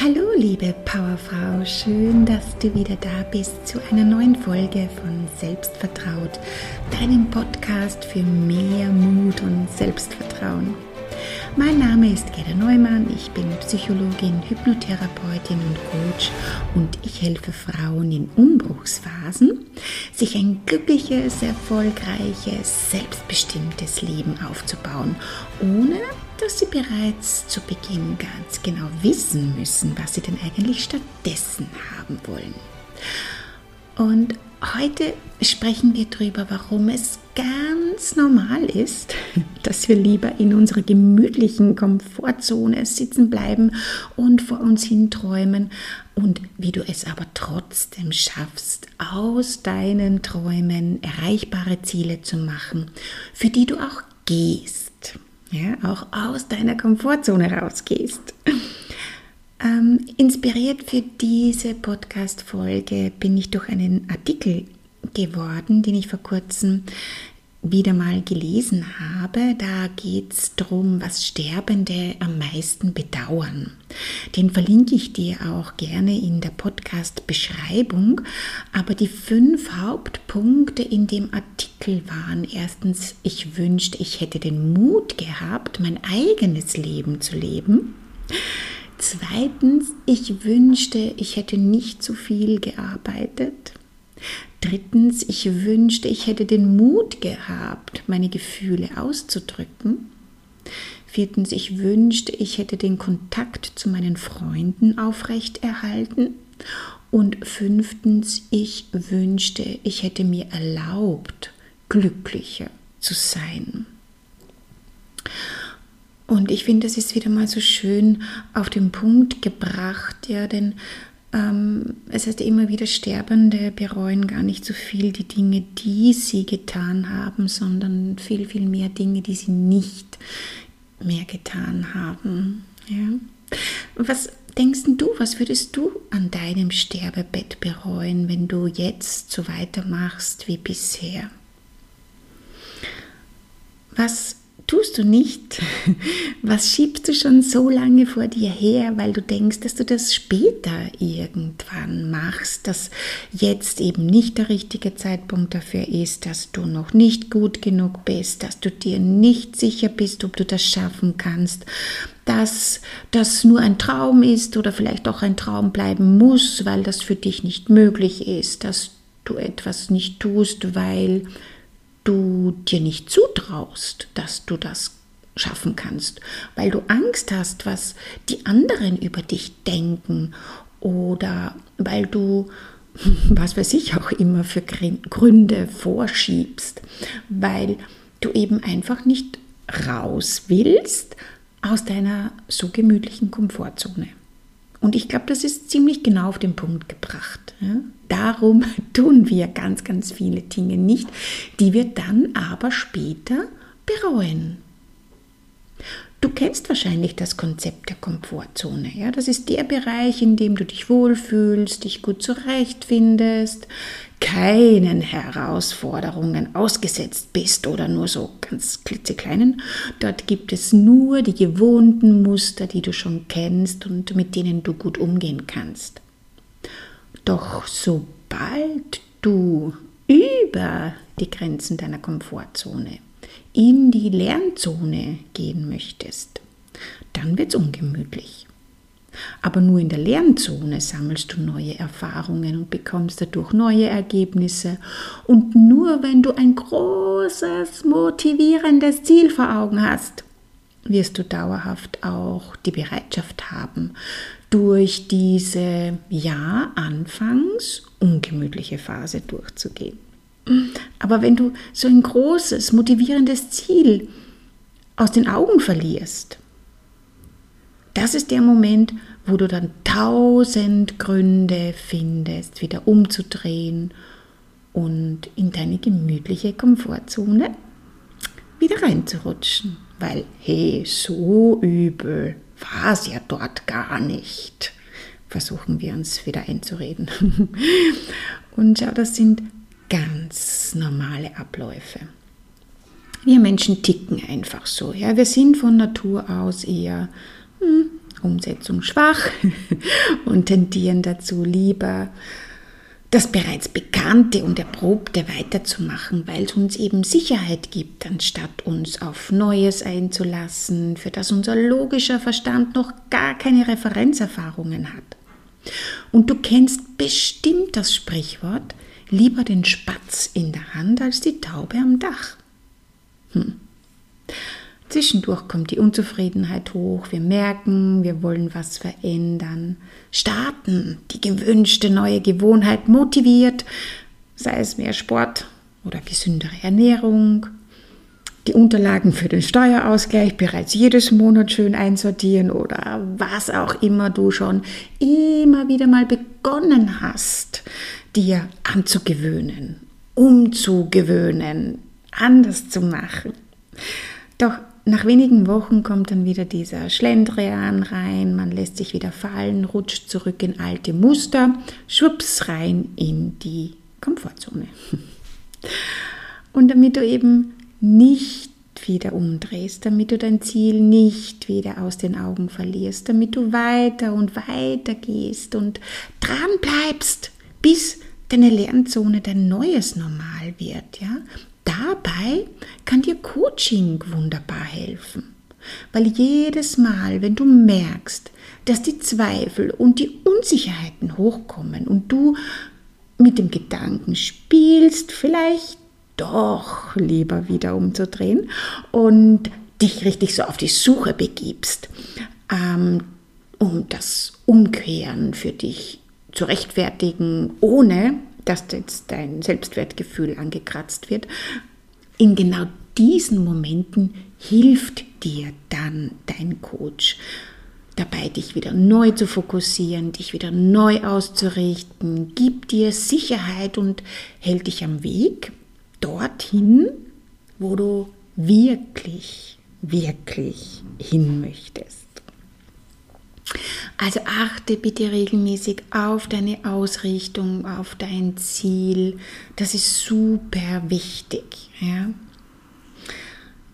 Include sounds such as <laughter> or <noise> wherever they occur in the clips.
Hallo liebe Powerfrau, schön, dass du wieder da bist zu einer neuen Folge von Selbstvertraut, deinem Podcast für mehr Mut und Selbstvertrauen. Mein Name ist Gerda Neumann, ich bin Psychologin, Hypnotherapeutin und Coach und ich helfe Frauen in Umbruchsphasen, sich ein glückliches, erfolgreiches, selbstbestimmtes Leben aufzubauen, ohne dass sie bereits zu Beginn ganz genau wissen müssen, was sie denn eigentlich stattdessen haben wollen. Und heute sprechen wir darüber, warum es ganz normal ist, <laughs> dass wir lieber in unserer gemütlichen Komfortzone sitzen bleiben und vor uns hinträumen und wie du es aber trotzdem schaffst, aus deinen Träumen erreichbare Ziele zu machen, für die du auch gehst, ja, auch aus deiner Komfortzone rausgehst. <laughs> Ähm, inspiriert für diese Podcast-Folge bin ich durch einen Artikel geworden, den ich vor kurzem wieder mal gelesen habe. Da geht es darum, was Sterbende am meisten bedauern. Den verlinke ich dir auch gerne in der Podcast-Beschreibung. Aber die fünf Hauptpunkte in dem Artikel waren erstens, ich wünschte, ich hätte den Mut gehabt, mein eigenes Leben zu leben. Zweitens, ich wünschte, ich hätte nicht zu viel gearbeitet. Drittens, ich wünschte, ich hätte den Mut gehabt, meine Gefühle auszudrücken. Viertens, ich wünschte, ich hätte den Kontakt zu meinen Freunden aufrechterhalten. Und fünftens, ich wünschte, ich hätte mir erlaubt, glücklicher zu sein. Und ich finde, das ist wieder mal so schön auf den Punkt gebracht, ja, denn es heißt immer wieder, Sterbende bereuen gar nicht so viel die Dinge, die sie getan haben, sondern viel, viel mehr Dinge, die sie nicht mehr getan haben. Ja. Was denkst du, was würdest du an deinem Sterbebett bereuen, wenn du jetzt so weitermachst wie bisher? Was tust du nicht? Was schiebst du schon so lange vor dir her, weil du denkst, dass du das später irgendwann machst, dass jetzt eben nicht der richtige Zeitpunkt dafür ist, dass du noch nicht gut genug bist, dass du dir nicht sicher bist, ob du das schaffen kannst, dass das nur ein Traum ist oder vielleicht auch ein Traum bleiben muss, weil das für dich nicht möglich ist, dass du etwas nicht tust, weil du dir nicht zutraust, dass du das schaffen kannst, weil du Angst hast, was die anderen über dich denken oder weil du, <laughs> was weiß ich auch immer für Gründe vorschiebst, weil du eben einfach nicht raus willst aus deiner so gemütlichen Komfortzone. Und ich glaube, das ist ziemlich genau auf den Punkt gebracht. Ja? Darum <laughs> tun wir ganz, ganz viele Dinge nicht, die wir dann aber später bereuen. Du kennst wahrscheinlich das Konzept der Komfortzone. Ja? Das ist der Bereich, in dem du dich wohlfühlst, dich gut zurechtfindest, keinen Herausforderungen ausgesetzt bist oder nur so ganz klitzekleinen. Dort gibt es nur die gewohnten Muster, die du schon kennst und mit denen du gut umgehen kannst. Doch sobald du über die Grenzen deiner Komfortzone in die Lernzone gehen möchtest, dann wird es ungemütlich. Aber nur in der Lernzone sammelst du neue Erfahrungen und bekommst dadurch neue Ergebnisse. Und nur wenn du ein großes, motivierendes Ziel vor Augen hast, wirst du dauerhaft auch die Bereitschaft haben, durch diese ja anfangs ungemütliche Phase durchzugehen. Aber wenn du so ein großes, motivierendes Ziel aus den Augen verlierst, das ist der Moment, wo du dann tausend Gründe findest, wieder umzudrehen und in deine gemütliche Komfortzone wieder reinzurutschen. Weil, hey, so übel war es ja dort gar nicht. Versuchen wir uns wieder einzureden. <laughs> Und schau, das sind ganz normale Abläufe. Wir Menschen ticken einfach so. Ja? Wir sind von Natur aus eher hm, Umsetzung schwach <laughs> und tendieren dazu lieber das bereits Bekannte und Erprobte weiterzumachen, weil es uns eben Sicherheit gibt, anstatt uns auf Neues einzulassen, für das unser logischer Verstand noch gar keine Referenzerfahrungen hat. Und du kennst bestimmt das Sprichwort, lieber den Spatz in der Hand als die Taube am Dach. Hm. Zwischendurch kommt die Unzufriedenheit hoch, wir merken, wir wollen was verändern, starten, die gewünschte neue Gewohnheit motiviert, sei es mehr Sport oder gesündere Ernährung, die Unterlagen für den Steuerausgleich bereits jedes Monat schön einsortieren oder was auch immer du schon immer wieder mal begonnen hast, dir anzugewöhnen, umzugewöhnen, anders zu machen. Doch nach wenigen Wochen kommt dann wieder dieser Schlendrian rein, man lässt sich wieder fallen, rutscht zurück in alte Muster, schwupps rein in die Komfortzone. <laughs> Und damit du eben nicht wieder umdrehst, damit du dein Ziel nicht wieder aus den Augen verlierst, damit du weiter und weiter gehst und dran bleibst, bis deine Lernzone dein neues Normal wird, ja? dabei kann dir Coaching wunderbar helfen. Weil jedes Mal, wenn du merkst, dass die Zweifel und die Unsicherheiten hochkommen und du mit dem Gedanken spielst, vielleicht doch lieber wieder umzudrehen und dich richtig so auf die Suche begibst, ähm, um das Umkehren für dich zu rechtfertigen, ohne dass jetzt dein Selbstwertgefühl angekratzt wird. In genau diesen Momenten hilft dir dann dein Coach dabei, dich wieder neu zu fokussieren, dich wieder neu auszurichten, gibt dir Sicherheit und hält dich am Weg dorthin, wo du wirklich, wirklich hin möchtest. Also achte bitte regelmäßig auf deine Ausrichtung, auf dein Ziel. Das ist super wichtig. Ja?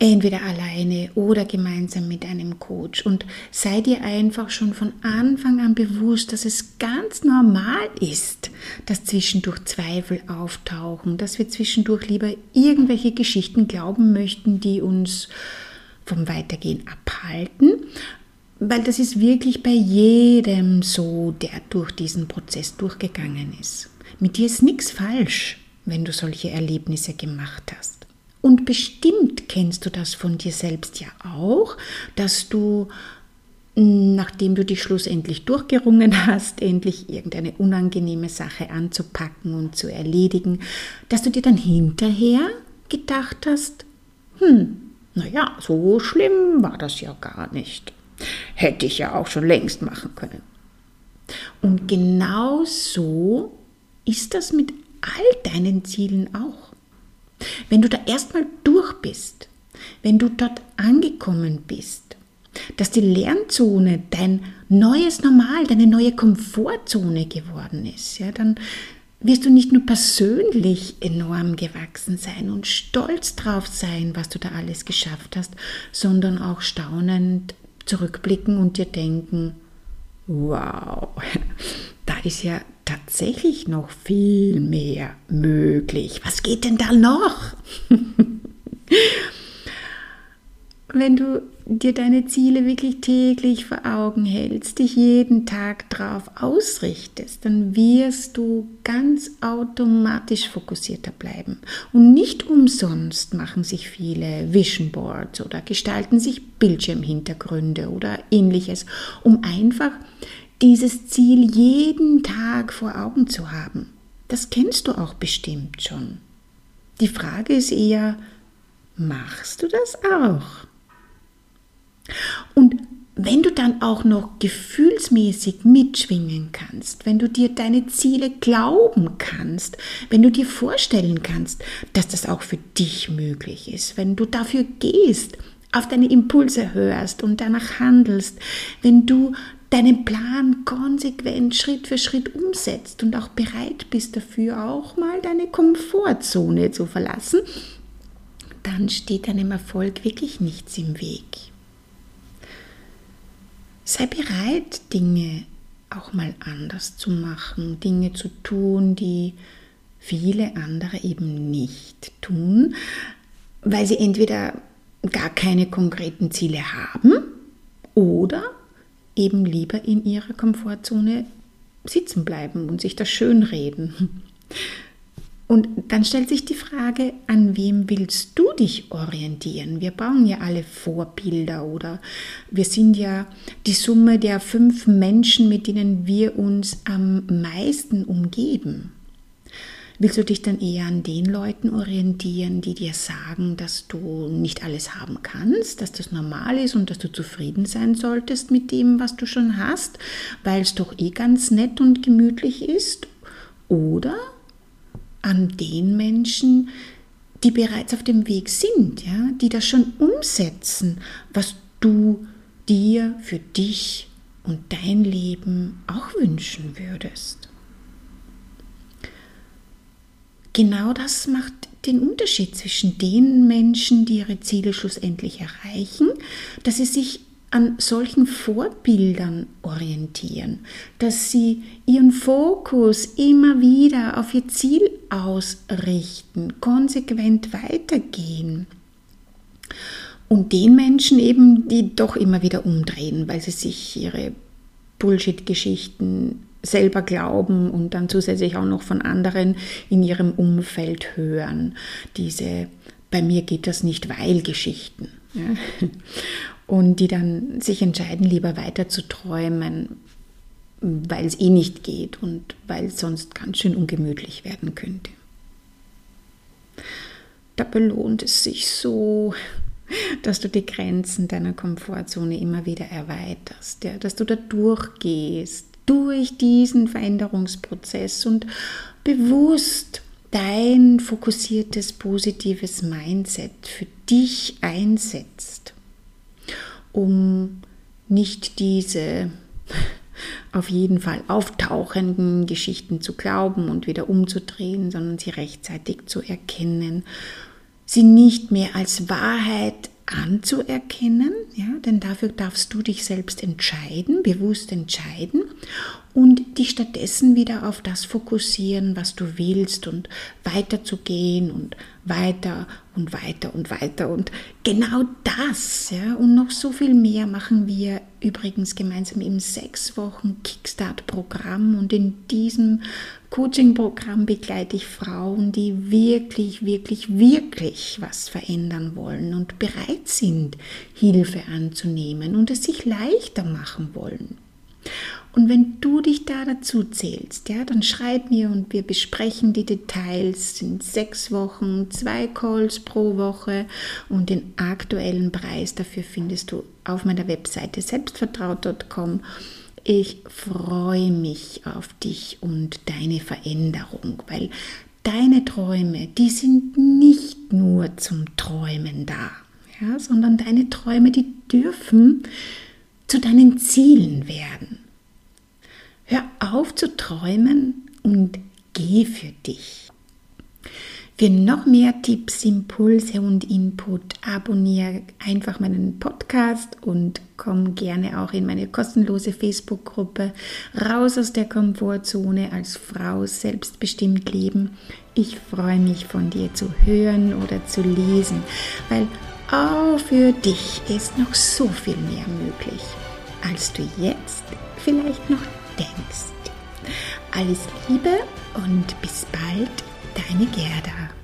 Entweder alleine oder gemeinsam mit einem Coach. Und sei dir einfach schon von Anfang an bewusst, dass es ganz normal ist, dass zwischendurch Zweifel auftauchen, dass wir zwischendurch lieber irgendwelche Geschichten glauben möchten, die uns vom Weitergehen abhalten weil das ist wirklich bei jedem so, der durch diesen Prozess durchgegangen ist. Mit dir ist nichts falsch, wenn du solche Erlebnisse gemacht hast. Und bestimmt kennst du das von dir selbst ja auch, dass du, nachdem du dich schlussendlich durchgerungen hast, endlich irgendeine unangenehme Sache anzupacken und zu erledigen, dass du dir dann hinterher gedacht hast, hm, naja, so schlimm war das ja gar nicht. Hätte ich ja auch schon längst machen können. Und genau so ist das mit all deinen Zielen auch. Wenn du da erstmal durch bist, wenn du dort angekommen bist, dass die Lernzone dein neues Normal, deine neue Komfortzone geworden ist, ja, dann wirst du nicht nur persönlich enorm gewachsen sein und stolz drauf sein, was du da alles geschafft hast, sondern auch staunend zurückblicken und dir denken, wow, <laughs> da ist ja tatsächlich noch viel mehr möglich. Was geht denn da noch? <laughs> Wenn du dir deine Ziele wirklich täglich vor Augen hältst, dich jeden Tag darauf ausrichtest, dann wirst du ganz automatisch fokussierter bleiben. Und nicht umsonst machen sich viele Vision Boards oder gestalten sich Bildschirmhintergründe oder ähnliches, um einfach dieses Ziel jeden Tag vor Augen zu haben. Das kennst du auch bestimmt schon. Die Frage ist eher, machst du das auch? Und wenn du dann auch noch gefühlsmäßig mitschwingen kannst, wenn du dir deine Ziele glauben kannst, wenn du dir vorstellen kannst, dass das auch für dich möglich ist, wenn du dafür gehst, auf deine Impulse hörst und danach handelst, wenn du deinen Plan konsequent Schritt für Schritt umsetzt und auch bereit bist dafür auch mal deine Komfortzone zu verlassen, dann steht deinem Erfolg wirklich nichts im Weg. Sei bereit, Dinge auch mal anders zu machen, Dinge zu tun, die viele andere eben nicht tun, weil sie entweder gar keine konkreten Ziele haben oder eben lieber in ihrer Komfortzone sitzen bleiben und sich das schönreden. Und dann stellt sich die Frage, an wem willst du dich orientieren? Wir brauchen ja alle Vorbilder oder wir sind ja die Summe der fünf Menschen, mit denen wir uns am meisten umgeben. Willst du dich dann eher an den Leuten orientieren, die dir sagen, dass du nicht alles haben kannst, dass das normal ist und dass du zufrieden sein solltest mit dem, was du schon hast, weil es doch eh ganz nett und gemütlich ist? Oder an den Menschen, die bereits auf dem Weg sind, ja, die das schon umsetzen, was du dir für dich und dein Leben auch wünschen würdest. Genau das macht den Unterschied zwischen den Menschen, die ihre Ziele schlussendlich erreichen, dass sie sich an solchen Vorbildern orientieren, dass sie ihren Fokus immer wieder auf ihr Ziel ausrichten, konsequent weitergehen. Und den Menschen eben, die doch immer wieder umdrehen, weil sie sich ihre Bullshit-Geschichten selber glauben und dann zusätzlich auch noch von anderen in ihrem Umfeld hören. Diese bei mir geht das nicht, weil Geschichten. Und die dann sich entscheiden, lieber weiter zu träumen, weil es eh nicht geht und weil es sonst ganz schön ungemütlich werden könnte. Da belohnt es sich so, dass du die Grenzen deiner Komfortzone immer wieder erweiterst, ja, dass du da durchgehst, durch diesen Veränderungsprozess und bewusst dein fokussiertes, positives Mindset für dich einsetzt um nicht diese <laughs> auf jeden Fall auftauchenden Geschichten zu glauben und wieder umzudrehen, sondern sie rechtzeitig zu erkennen, sie nicht mehr als Wahrheit anzuerkennen, ja, denn dafür darfst du dich selbst entscheiden, bewusst entscheiden und dich stattdessen wieder auf das fokussieren, was du willst und weiterzugehen und weiter und weiter und weiter. Und genau das, ja, und noch so viel mehr machen wir übrigens gemeinsam im sechs Wochen Kickstart-Programm. Und in diesem Coaching-Programm begleite ich Frauen, die wirklich, wirklich, wirklich was verändern wollen und bereit sind, Hilfe anzunehmen und es sich leichter machen wollen. Und wenn du dich da dazu zählst, ja, dann schreib mir und wir besprechen die Details. in sechs Wochen, zwei Calls pro Woche und den aktuellen Preis dafür findest du auf meiner Webseite selbstvertraut.com. Ich freue mich auf dich und deine Veränderung, weil deine Träume, die sind nicht nur zum Träumen da, ja, sondern deine Träume, die dürfen zu deinen Zielen werden. Hör auf zu träumen und geh für dich. Für noch mehr Tipps, Impulse und Input abonniere einfach meinen Podcast und komm gerne auch in meine kostenlose Facebook-Gruppe Raus aus der Komfortzone als Frau selbstbestimmt leben. Ich freue mich von dir zu hören oder zu lesen, weil auch für dich ist noch so viel mehr möglich, als du jetzt vielleicht noch denkst. Alles Liebe und bis bald, deine Gerda.